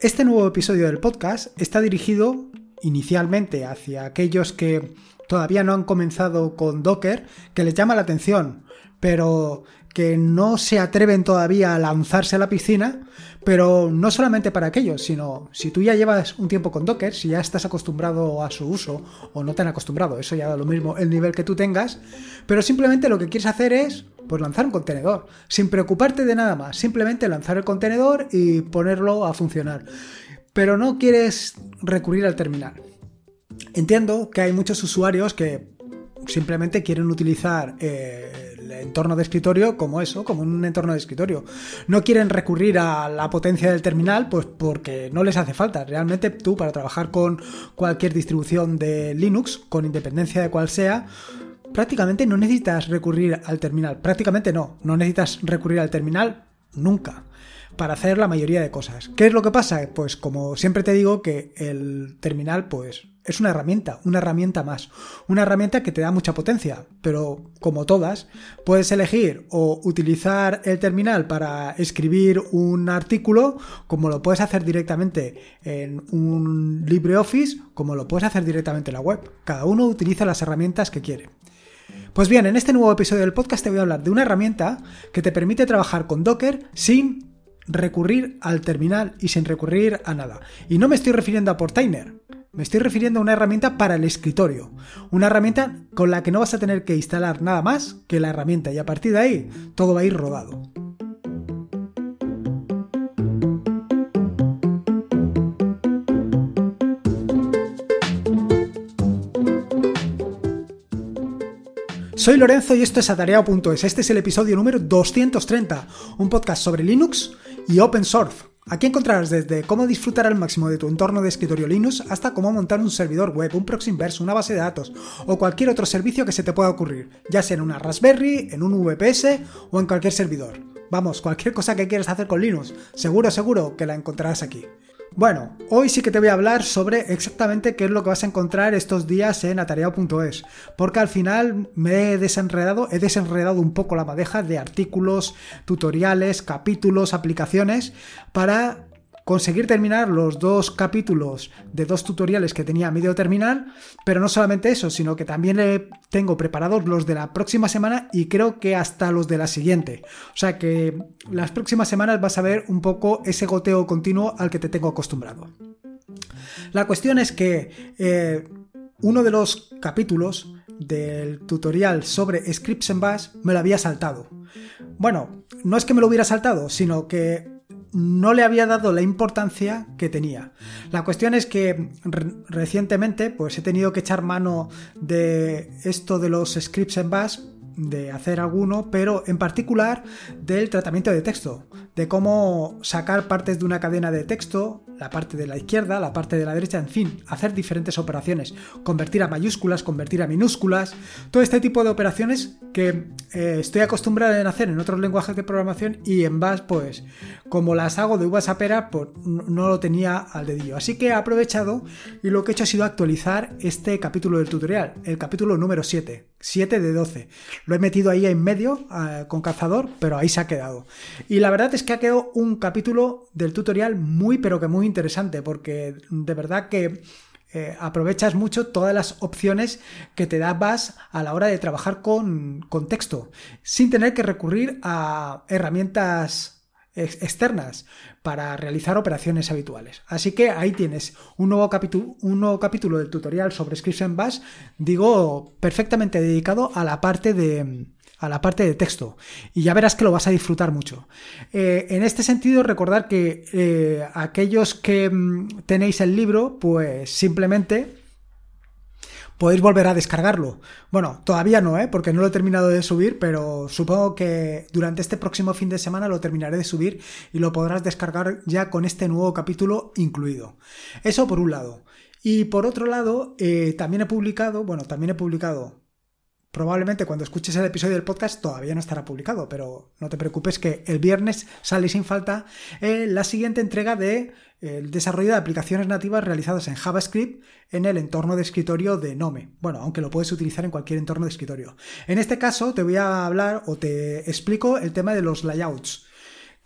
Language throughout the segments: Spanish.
Este nuevo episodio del podcast está dirigido inicialmente hacia aquellos que todavía no han comenzado con Docker, que les llama la atención, pero que no se atreven todavía a lanzarse a la piscina, pero no solamente para aquellos, sino si tú ya llevas un tiempo con Docker, si ya estás acostumbrado a su uso o no te han acostumbrado, eso ya da lo mismo el nivel que tú tengas, pero simplemente lo que quieres hacer es pues lanzar un contenedor, sin preocuparte de nada más, simplemente lanzar el contenedor y ponerlo a funcionar. Pero no quieres recurrir al terminal. Entiendo que hay muchos usuarios que simplemente quieren utilizar eh, el entorno de escritorio como eso, como un entorno de escritorio. No quieren recurrir a la potencia del terminal, pues porque no les hace falta. Realmente tú para trabajar con cualquier distribución de Linux, con independencia de cuál sea, prácticamente no necesitas recurrir al terminal. Prácticamente no, no necesitas recurrir al terminal nunca para hacer la mayoría de cosas. ¿Qué es lo que pasa? Pues como siempre te digo que el terminal pues es una herramienta, una herramienta más, una herramienta que te da mucha potencia, pero como todas, puedes elegir o utilizar el terminal para escribir un artículo, como lo puedes hacer directamente en un LibreOffice, como lo puedes hacer directamente en la web. Cada uno utiliza las herramientas que quiere. Pues bien, en este nuevo episodio del podcast te voy a hablar de una herramienta que te permite trabajar con Docker sin recurrir al terminal y sin recurrir a nada. Y no me estoy refiriendo a Portainer, me estoy refiriendo a una herramienta para el escritorio. Una herramienta con la que no vas a tener que instalar nada más que la herramienta y a partir de ahí todo va a ir rodado. Soy Lorenzo y esto es atareado.es. Este es el episodio número 230, un podcast sobre Linux y Open Source. Aquí encontrarás desde cómo disfrutar al máximo de tu entorno de escritorio Linux hasta cómo montar un servidor web, un proxy inverse, una base de datos o cualquier otro servicio que se te pueda ocurrir, ya sea en una Raspberry, en un VPS o en cualquier servidor. Vamos, cualquier cosa que quieras hacer con Linux, seguro, seguro que la encontrarás aquí. Bueno, hoy sí que te voy a hablar sobre exactamente qué es lo que vas a encontrar estos días en atareado.es, porque al final me he desenredado, he desenredado un poco la madeja de artículos, tutoriales, capítulos, aplicaciones para conseguir terminar los dos capítulos de dos tutoriales que tenía medio terminar, pero no solamente eso, sino que también tengo preparados los de la próxima semana y creo que hasta los de la siguiente. O sea que las próximas semanas vas a ver un poco ese goteo continuo al que te tengo acostumbrado. La cuestión es que eh, uno de los capítulos del tutorial sobre scripts en bash me lo había saltado. Bueno, no es que me lo hubiera saltado, sino que no le había dado la importancia que tenía. La cuestión es que recientemente pues he tenido que echar mano de esto de los scripts en bash de hacer alguno, pero en particular del tratamiento de texto, de cómo sacar partes de una cadena de texto, la parte de la izquierda, la parte de la derecha, en fin, hacer diferentes operaciones, convertir a mayúsculas, convertir a minúsculas, todo este tipo de operaciones que eh, estoy acostumbrado a hacer en otros lenguajes de programación y en Bash, pues como las hago de uvas a pera, pues no lo tenía al dedillo. Así que he aprovechado y lo que he hecho ha sido actualizar este capítulo del tutorial, el capítulo número 7. 7 de 12. Lo he metido ahí en medio eh, con cazador, pero ahí se ha quedado. Y la verdad es que ha quedado un capítulo del tutorial muy, pero que muy interesante, porque de verdad que eh, aprovechas mucho todas las opciones que te da Bash a la hora de trabajar con, con texto, sin tener que recurrir a herramientas externas para realizar operaciones habituales. Así que ahí tienes un nuevo, capítulo, un nuevo capítulo del tutorial sobre Scripts en digo, perfectamente dedicado a la parte de a la parte de texto y ya verás que lo vas a disfrutar mucho. Eh, en este sentido, recordar que eh, aquellos que mm, tenéis el libro, pues simplemente podéis volver a descargarlo. Bueno, todavía no, ¿eh? porque no lo he terminado de subir, pero supongo que durante este próximo fin de semana lo terminaré de subir y lo podrás descargar ya con este nuevo capítulo incluido. Eso por un lado. Y por otro lado, eh, también he publicado, bueno, también he publicado Probablemente cuando escuches el episodio del podcast todavía no estará publicado, pero no te preocupes que el viernes sale sin falta eh, la siguiente entrega de el desarrollo de aplicaciones nativas realizadas en JavaScript en el entorno de escritorio de Nome. Bueno, aunque lo puedes utilizar en cualquier entorno de escritorio. En este caso te voy a hablar o te explico el tema de los layouts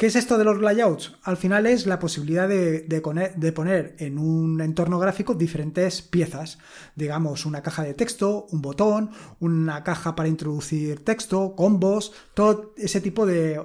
¿Qué es esto de los layouts? Al final es la posibilidad de, poner en un entorno gráfico diferentes piezas. Digamos, una caja de texto, un botón, una caja para introducir texto, combos, todo ese tipo de,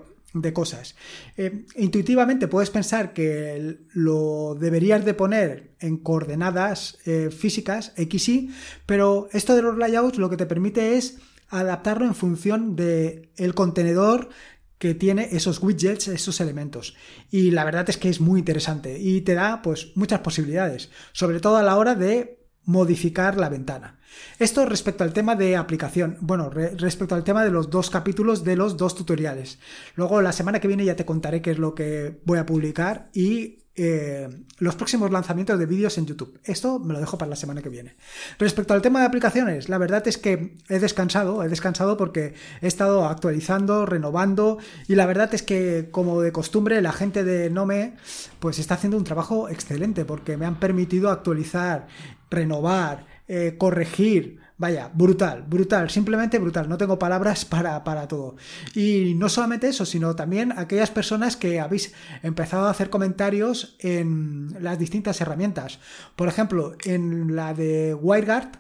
cosas. Eh, intuitivamente puedes pensar que lo deberías de poner en coordenadas eh, físicas, x, y, pero esto de los layouts lo que te permite es adaptarlo en función del el contenedor que tiene esos widgets, esos elementos. Y la verdad es que es muy interesante y te da pues muchas posibilidades, sobre todo a la hora de modificar la ventana. Esto respecto al tema de aplicación, bueno, respecto al tema de los dos capítulos de los dos tutoriales. Luego la semana que viene ya te contaré qué es lo que voy a publicar y eh, los próximos lanzamientos de vídeos en YouTube. Esto me lo dejo para la semana que viene. Respecto al tema de aplicaciones, la verdad es que he descansado, he descansado porque he estado actualizando, renovando y la verdad es que como de costumbre la gente de Nome pues está haciendo un trabajo excelente porque me han permitido actualizar, renovar, eh, corregir, Vaya, brutal, brutal, simplemente brutal. No tengo palabras para, para, todo. Y no solamente eso, sino también aquellas personas que habéis empezado a hacer comentarios en las distintas herramientas. Por ejemplo, en la de WireGuard,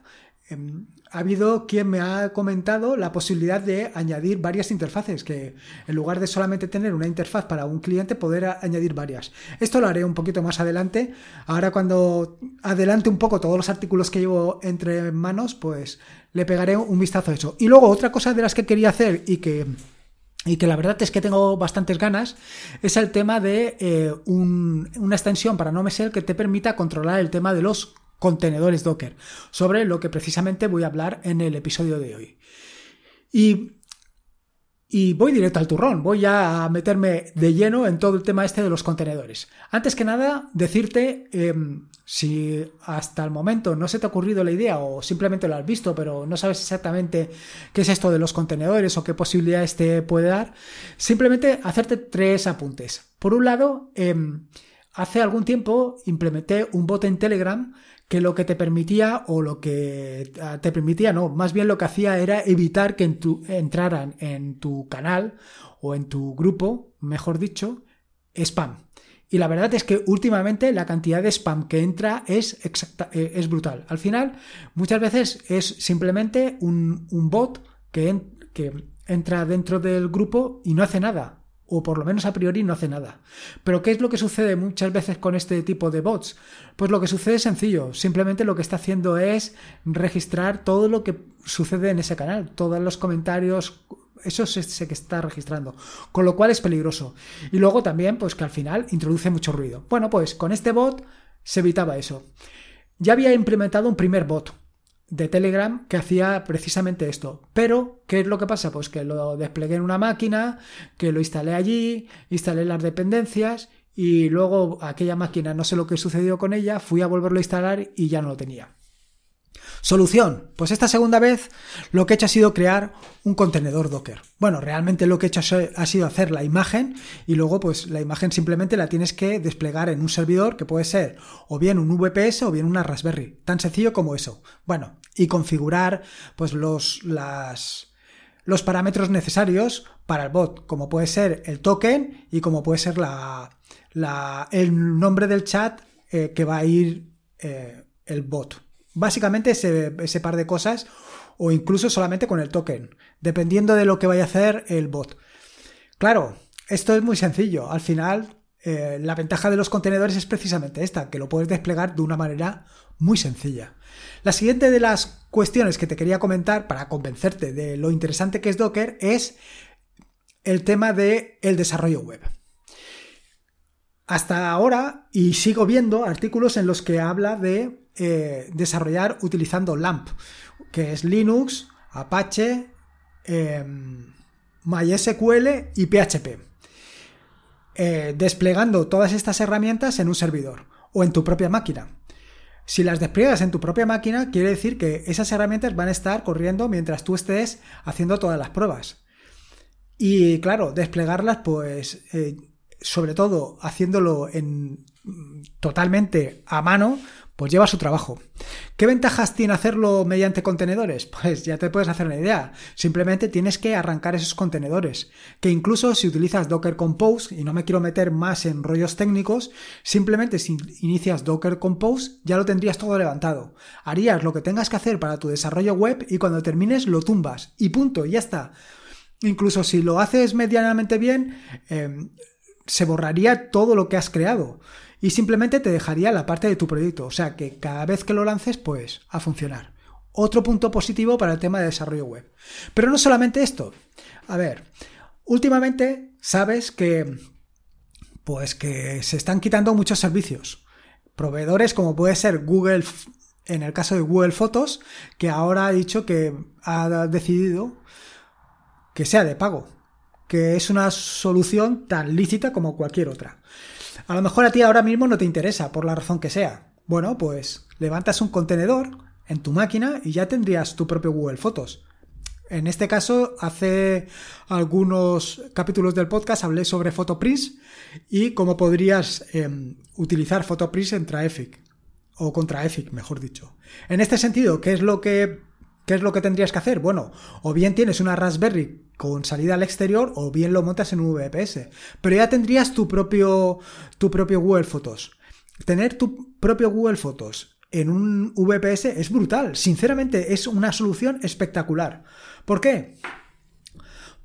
em, ha habido quien me ha comentado la posibilidad de añadir varias interfaces, que en lugar de solamente tener una interfaz para un cliente, poder añadir varias. Esto lo haré un poquito más adelante. Ahora cuando adelante un poco todos los artículos que llevo entre manos, pues le pegaré un vistazo a eso. Y luego otra cosa de las que quería hacer y que y que la verdad es que tengo bastantes ganas, es el tema de eh, una extensión para NoMesel que te permita controlar el tema de los contenedores Docker, sobre lo que precisamente voy a hablar en el episodio de hoy. Y, y voy directo al turrón, voy a meterme de lleno en todo el tema este de los contenedores. Antes que nada, decirte em, si hasta el momento no se te ha ocurrido la idea o simplemente lo has visto, pero no sabes exactamente qué es esto de los contenedores o qué posibilidades te puede dar, simplemente hacerte tres apuntes. Por un lado, em, hace algún tiempo implementé un bot en Telegram que lo que te permitía, o lo que ah, te permitía, no, más bien lo que hacía era evitar que en tu, entraran en tu canal o en tu grupo, mejor dicho, spam. Y la verdad es que últimamente la cantidad de spam que entra es, exacta, eh, es brutal. Al final, muchas veces es simplemente un, un bot que, que entra dentro del grupo y no hace nada o por lo menos a priori no hace nada. Pero ¿qué es lo que sucede muchas veces con este tipo de bots? Pues lo que sucede es sencillo, simplemente lo que está haciendo es registrar todo lo que sucede en ese canal, todos los comentarios, eso se que está registrando, con lo cual es peligroso. Y luego también, pues que al final introduce mucho ruido. Bueno, pues con este bot se evitaba eso. Ya había implementado un primer bot, de Telegram que hacía precisamente esto. Pero, ¿qué es lo que pasa? Pues que lo desplegué en una máquina, que lo instalé allí, instalé las dependencias y luego aquella máquina, no sé lo que sucedió con ella, fui a volverlo a instalar y ya no lo tenía. Solución. Pues esta segunda vez lo que he hecho ha sido crear un contenedor Docker. Bueno, realmente lo que he hecho ha sido hacer la imagen y luego pues la imagen simplemente la tienes que desplegar en un servidor que puede ser o bien un VPS o bien una Raspberry. Tan sencillo como eso. Bueno, y configurar pues los, los parámetros necesarios para el bot, como puede ser el token y como puede ser la el nombre del chat eh, que va a ir eh, el bot. Básicamente ese, ese par de cosas o incluso solamente con el token, dependiendo de lo que vaya a hacer el bot. Claro, esto es muy sencillo. Al final, eh, la ventaja de los contenedores es precisamente esta, que lo puedes desplegar de una manera muy sencilla. La siguiente de las cuestiones que te quería comentar para convencerte de lo interesante que es Docker es el tema del el desarrollo web. Hasta ahora, y sigo viendo artículos en los que habla de eh, desarrollar utilizando LAMP, que es Linux, Apache, em, MySQL y PHP. Eh, desplegando todas estas herramientas en un servidor o en tu propia máquina. Si las despliegas en tu propia máquina, quiere decir que esas herramientas van a estar corriendo mientras tú estés haciendo todas las pruebas. Y claro, desplegarlas, pues, eh, sobre todo haciéndolo en totalmente a mano, pues lleva su trabajo. ¿Qué ventajas tiene hacerlo mediante contenedores? Pues ya te puedes hacer una idea. Simplemente tienes que arrancar esos contenedores. Que incluso si utilizas Docker Compose, y no me quiero meter más en rollos técnicos, simplemente si inicias Docker Compose ya lo tendrías todo levantado. Harías lo que tengas que hacer para tu desarrollo web y cuando termines lo tumbas. Y punto, ya está. Incluso si lo haces medianamente bien, em, se borraría todo lo que has creado y simplemente te dejaría la parte de tu proyecto. O sea que cada vez que lo lances, pues a funcionar. Otro punto positivo para el tema de desarrollo web. Pero no solamente esto. A ver, últimamente sabes que pues que se están quitando muchos servicios. Proveedores como puede ser Google, en el caso de Google Fotos, que ahora ha dicho que ha decidido que sea de pago, que es una solución tan lícita como cualquier otra. A lo mejor a ti ahora mismo no te interesa, por la razón que sea. Bueno, pues levantas un contenedor en tu máquina y ya tendrías tu propio Google Fotos. En este caso, hace algunos capítulos del podcast hablé sobre PhotoPrints y cómo podrías em, utilizar PhotoPrints en Traeffic o contra Traeffic, mejor dicho. En este sentido, ¿qué es lo que ¿Qué es lo que tendrías que hacer? Bueno, o bien tienes una Raspberry con salida al exterior o bien lo montas en un VPS. Pero ya tendrías tu propio, tu propio Google Fotos. Tener tu propio Google Fotos en un VPS es brutal. Sinceramente, es una solución espectacular. ¿Por qué?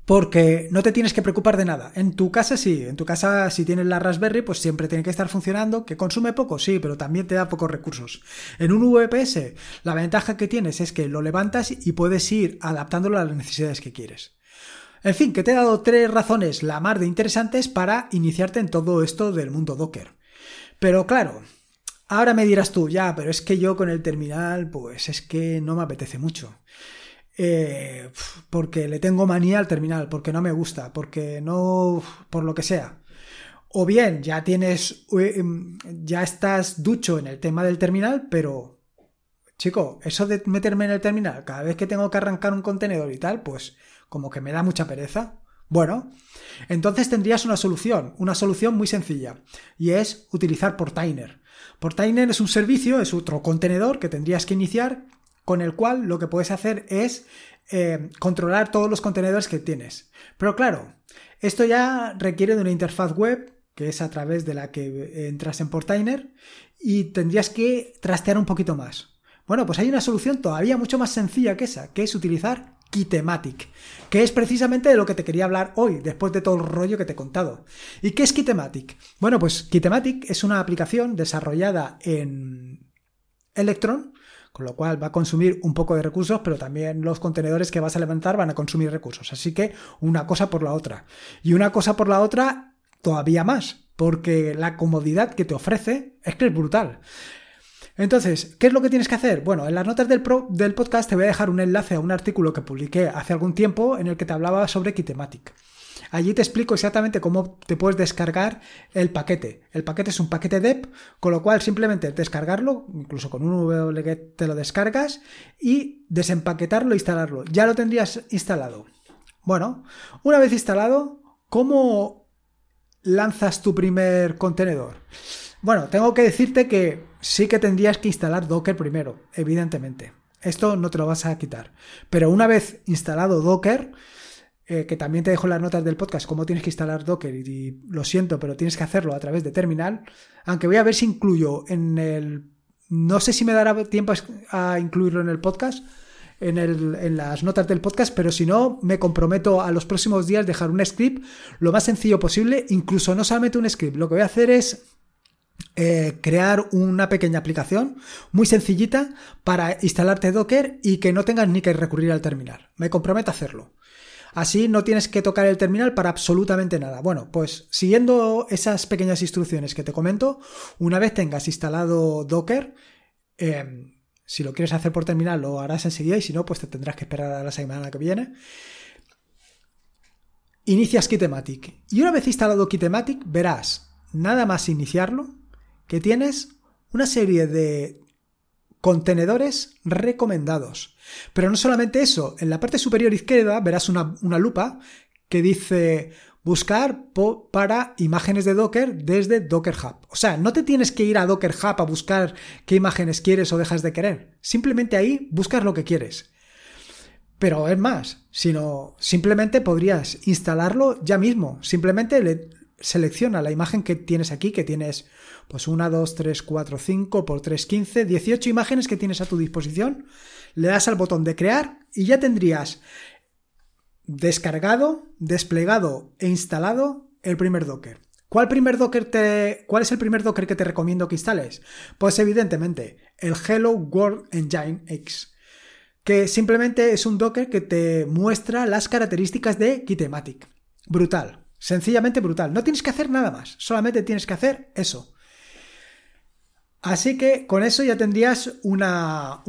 Porque no te tienes que preocupar de nada. En tu casa sí, en tu casa si tienes la Raspberry, pues siempre tiene que estar funcionando, que consume poco, sí, pero también te da pocos recursos. En un VPS, la ventaja que tienes es que lo levantas y puedes ir adaptándolo a las necesidades que quieres. En fin, que te he dado tres razones la mar de interesantes para iniciarte en todo esto del mundo Docker. Pero claro, ahora me dirás tú, ya, pero es que yo con el terminal, pues es que no me apetece mucho. Eh, porque le tengo manía al terminal, porque no me gusta, porque no, por lo que sea. O bien ya tienes, eh, em, ya estás ducho en el tema del terminal, pero, chico, eso de meterme en el terminal cada vez que tengo que arrancar un contenedor y tal, pues como que me da mucha pereza. Bueno, entonces tendrías una solución, una solución muy sencilla, y es utilizar Portainer. Portainer es un servicio, es otro contenedor que tendrías que iniciar con el cual lo que puedes hacer es eh, controlar todos los contenedores que tienes. Pero claro, esto ya requiere de una interfaz web, que es a través de la que entras en Portainer, y tendrías que trastear un poquito más. Bueno, pues hay una solución todavía mucho más sencilla que esa, que es utilizar Kitematic, que es precisamente de lo que te quería hablar hoy, después de todo el rollo que te he contado. ¿Y qué es Kitematic? Bueno, pues Kitematic es una aplicación desarrollada en Electron, con lo cual va a consumir un poco de recursos, pero también los contenedores que vas a levantar van a consumir recursos. Así que una cosa por la otra. Y una cosa por la otra todavía más, porque la comodidad que te ofrece es que es brutal. Entonces, ¿qué es lo que tienes que hacer? Bueno, en las notas del, del podcast te voy a dejar un enlace a un artículo que publiqué hace algún tiempo en el que te hablaba sobre Kitematic. Allí te explico exactamente cómo te puedes descargar el paquete. El paquete es un paquete DEP, con lo cual simplemente descargarlo, incluso con un wget te lo descargas y desempaquetarlo e instalarlo. Ya lo tendrías instalado. Bueno, una vez instalado, ¿cómo lanzas tu primer contenedor? Bueno, tengo que decirte que sí que tendrías que instalar Docker primero, evidentemente. Esto no te lo vas a quitar. Pero una vez instalado Docker, eh, que también te dejo las notas del podcast cómo tienes que instalar Docker y, lo siento, pero tienes que hacerlo a través de terminal, aunque voy a ver si incluyo en el... No sé si me dará tiempo a incluirlo en el podcast, en, en, las notas del podcast, pero si no, me comprometo a los próximos días dejar un script lo más sencillo posible, incluso no solamente un script, lo que voy a hacer es eh, crear una pequeña aplicación muy sencillita para instalarte Docker y que no tengas ni que recurrir al terminal. Me comprometo a hacerlo. Así no tienes que tocar el terminal para absolutamente nada. Bueno, pues siguiendo esas pequeñas instrucciones que te comento, una vez tengas instalado Docker, em, si lo quieres hacer por terminal lo harás enseguida y si no, pues te tendrás que esperar a la semana que viene. Inicias Kitematic. Y una vez instalado Kitematic, verás, nada más iniciarlo, que tienes una serie de contenedores recomendados. Pero no solamente eso, en la parte superior izquierda verás una, lupa que dice buscar para imágenes de Docker desde Docker Hub. O sea, no te tienes que ir a Docker Hub a buscar qué imágenes quieres o dejas de querer. Simplemente ahí buscas lo que quieres. Pero es más, sino simplemente podrías instalarlo ya mismo. Simplemente le selecciona la imagen que tienes aquí, que tienes pues 1, 2, 3, 4, 5 por 3, 15, 18 imágenes que tienes a tu disposición. Le das al botón de crear y ya tendrías descargado, desplegado e instalado el primer Docker. ¿Cuál, primer Docker te, ¿Cuál es el primer Docker que te recomiendo que instales? Pues evidentemente el Hello World Engine X, que simplemente es un Docker que te muestra las características de Kitematic. Brutal, sencillamente brutal. No tienes que hacer nada más, solamente tienes que hacer eso. Así que con eso ya tendrías una,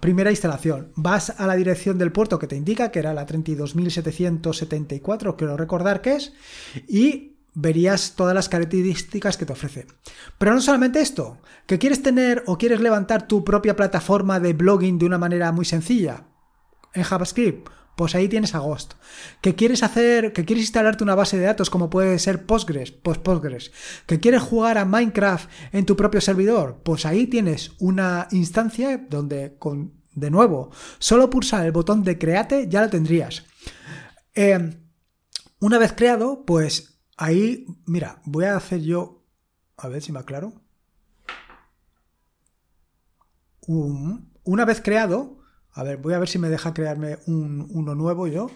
primera instalación. Vas a la dirección del puerto que te indica, que era la 32.774, quiero recordar que es, y verías todas las características que te ofrece. Pero no solamente esto, que quieres tener o quieres levantar tu propia plataforma de blogging de una manera muy sencilla en JavaScript, pues ahí tienes a Ghost. ¿Que quieres hacer, que quieres instalarte una base de datos como puede ser Postgres? Pues. ¿Que quieres jugar a Minecraft en tu propio servidor? Pues ahí tienes una instancia donde con, de nuevo, solo pulsar el botón de create ya lo tendrías. Em, una vez creado, pues ahí, mira, voy a hacer yo, a ver si me aclaro. una vez creado, a ver, voy a ver si me deja crearme uno nuevo yo.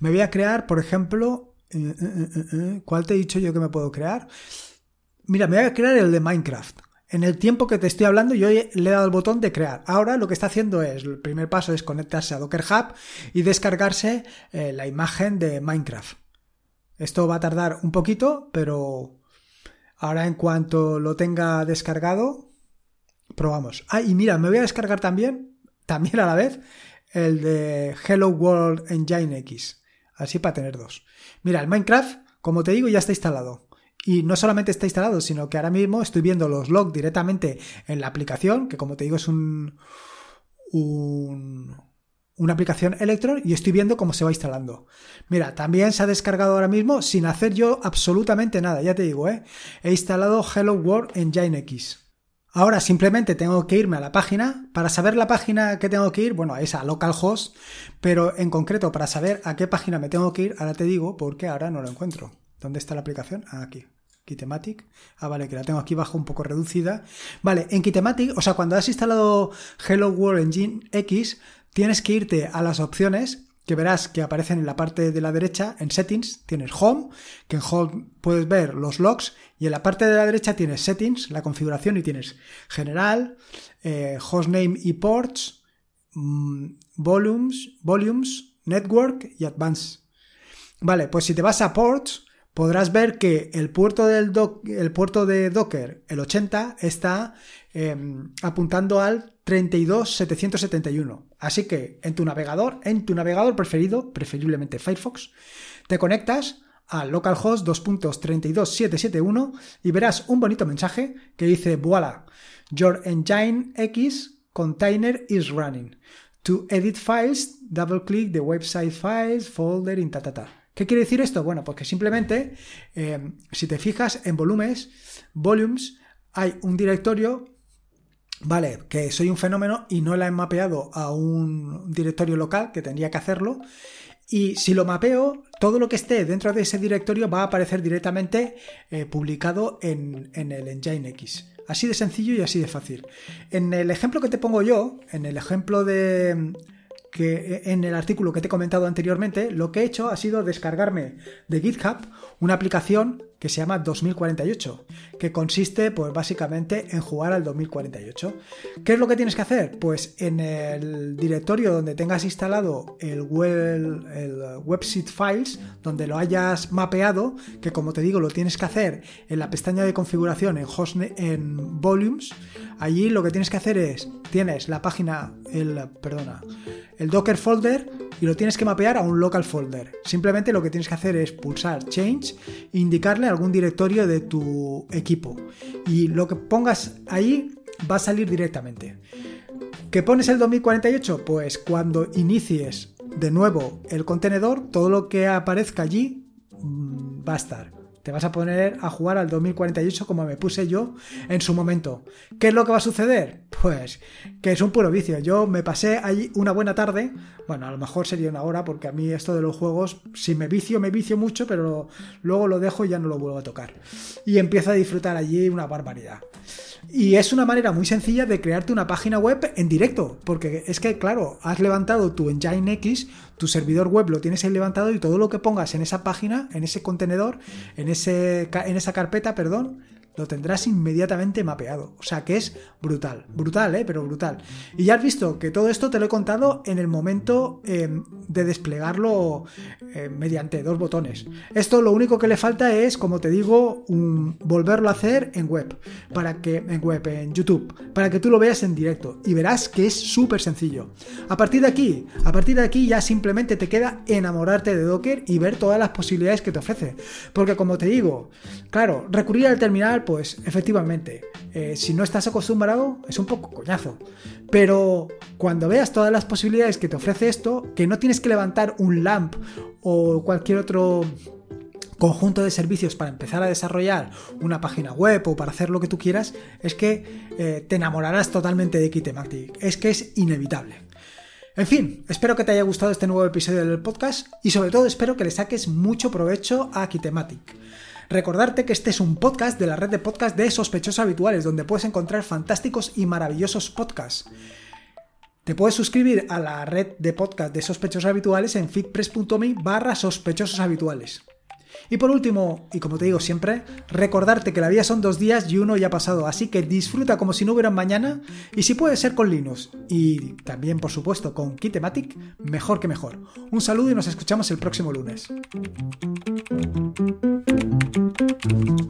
Me voy a crear, por ejemplo, eh, eh, eh, ¿cuál te he dicho yo que me puedo crear? Mira, me voy a crear el de Minecraft. En el tiempo que te estoy hablando, yo le he dado el botón de crear. Ahora lo que está haciendo es, el primer paso es conectarse a Docker Hub y descargarse la imagen de Minecraft. Esto va a tardar un poquito, pero ahora en cuanto lo tenga descargado, probamos. Ah, y mira, me voy a descargar también también a la vez el de Hello World Engine X. Así para tener dos. Mira, el Minecraft, como te digo, ya está instalado. Y no solamente está instalado, sino que ahora mismo estoy viendo los logs directamente en la aplicación, que como te digo es un, un una aplicación Electron y estoy viendo cómo se va instalando. Mira, también se ha descargado ahora mismo sin hacer yo absolutamente nada, ya te digo, ¿eh? He instalado Hello World Engine X. Ahora simplemente tengo que irme a la página. Para saber la página que tengo que ir, bueno, es a localhost, pero en concreto para saber a qué página me tengo que ir, ahora te digo porque ahora no lo encuentro. ¿Dónde está la aplicación? Ah, aquí. Kitematic. Ah, vale, que la tengo aquí abajo un poco reducida. Vale, en Kitematic, o sea, cuando has instalado Hello World Engine X, tienes que irte a las opciones que verás que aparecen en la parte de la derecha, en Settings, tienes Home, que en Home puedes ver los logs, y en la parte de la derecha tienes Settings, la configuración, y tienes General, eh, Hostname y Ports, mm, Volumes, Volumes, Network y Advanced. Vale, pues si te vas a Ports, podrás ver que el puerto, del el puerto de Docker, el 80, está em, apuntando al 32771. Así que en tu navegador, en tu navegador preferido, preferiblemente Firefox, te conectas a localhost 2.32771 y verás un bonito mensaje que dice voilà, your engine X container is running. To edit files, double click the website files folder in ta, ¿Qué quiere decir esto? Bueno, porque simplemente, eh, si te fijas en volúmenes, volumes, hay un directorio, vale, que soy un fenómeno y no la he mapeado a un directorio local, que tendría que hacerlo, y si lo mapeo, todo lo que esté dentro de ese directorio va a aparecer directamente eh, publicado en, en el Engine X. Así de sencillo y así de fácil. En el ejemplo que te pongo yo, en el ejemplo de, que en el artículo que te he comentado anteriormente, lo que he hecho ha sido descargarme de GitHub una aplicación que se llama 2048, que consiste pues básicamente en jugar al 2048. ¿Qué es lo que tienes que hacer? Pues en el directorio donde tengas instalado el, web, el website files, donde lo hayas mapeado, que como te digo lo tienes que hacer en la pestaña de configuración en, host, en volumes, allí lo que tienes que hacer es, tienes la página, el, perdona, el Docker folder y lo tienes que mapear a un local folder. Simplemente lo que tienes que hacer es pulsar Change e indicarle algún directorio de tu equipo. Y lo que pongas ahí va a salir directamente. ¿Qué pones el 2048? Pues cuando inicies de nuevo el contenedor, todo lo que aparezca allí mm, va a estar te vas a poner a jugar al 2048 como me puse yo en su momento. ¿Qué es lo que va a suceder? Pues que es un puro vicio. Yo me pasé allí una buena tarde, bueno, a lo mejor sería una hora porque a mí esto de los juegos, si me vicio, me vicio mucho, pero luego lo dejo y ya no lo vuelvo a tocar. Y empiezo a disfrutar allí una barbaridad. Y es una manera muy sencilla de crearte una página web en directo, porque es que, claro, has levantado tu Engine X, tu servidor web lo tienes ahí levantado y todo lo que pongas en esa página, en ese contenedor, en, ese, en esa carpeta, perdón, lo tendrás inmediatamente mapeado. O sea que es brutal, brutal, ¿eh? Pero brutal. Y ya has visto que todo esto te lo he contado en el momento em, de desplegarlo em, mediante dos botones. Esto lo único que le falta es, como te digo, volverlo a hacer en web, para que en web, en YouTube, para que tú lo veas en directo y verás que es súper sencillo. A partir de aquí, a partir de aquí ya simplemente te queda enamorarte de Docker y ver todas las posibilidades que te ofrece. Porque como te digo, claro, recurrir al terminal pues efectivamente, eh, si no estás acostumbrado, es un poco coñazo. Pero cuando veas todas las posibilidades que te ofrece esto, que no tienes que levantar un LAMP o cualquier otro conjunto de servicios para empezar a desarrollar una página web o para hacer lo que tú quieras, es que eh, te enamorarás totalmente de Kitematic. Es que es inevitable. En fin, espero que te haya gustado este nuevo episodio del podcast y sobre todo espero que le saques mucho provecho a Kitematic. Recordarte que este es un podcast de la red de podcast de sospechosos habituales, donde puedes encontrar fantásticos y maravillosos podcasts. Te puedes suscribir a la red de podcast de sospechosos habituales en fitpress.me barra sospechosos habituales. Y por último, y como te digo siempre, recordarte que la vida son dos días y uno ya ha pasado, así que disfruta como si no hubiera mañana y si puede ser con Linux y también por supuesto con Kitematic, mejor que mejor. Un saludo y nos escuchamos el próximo lunes. Thank you.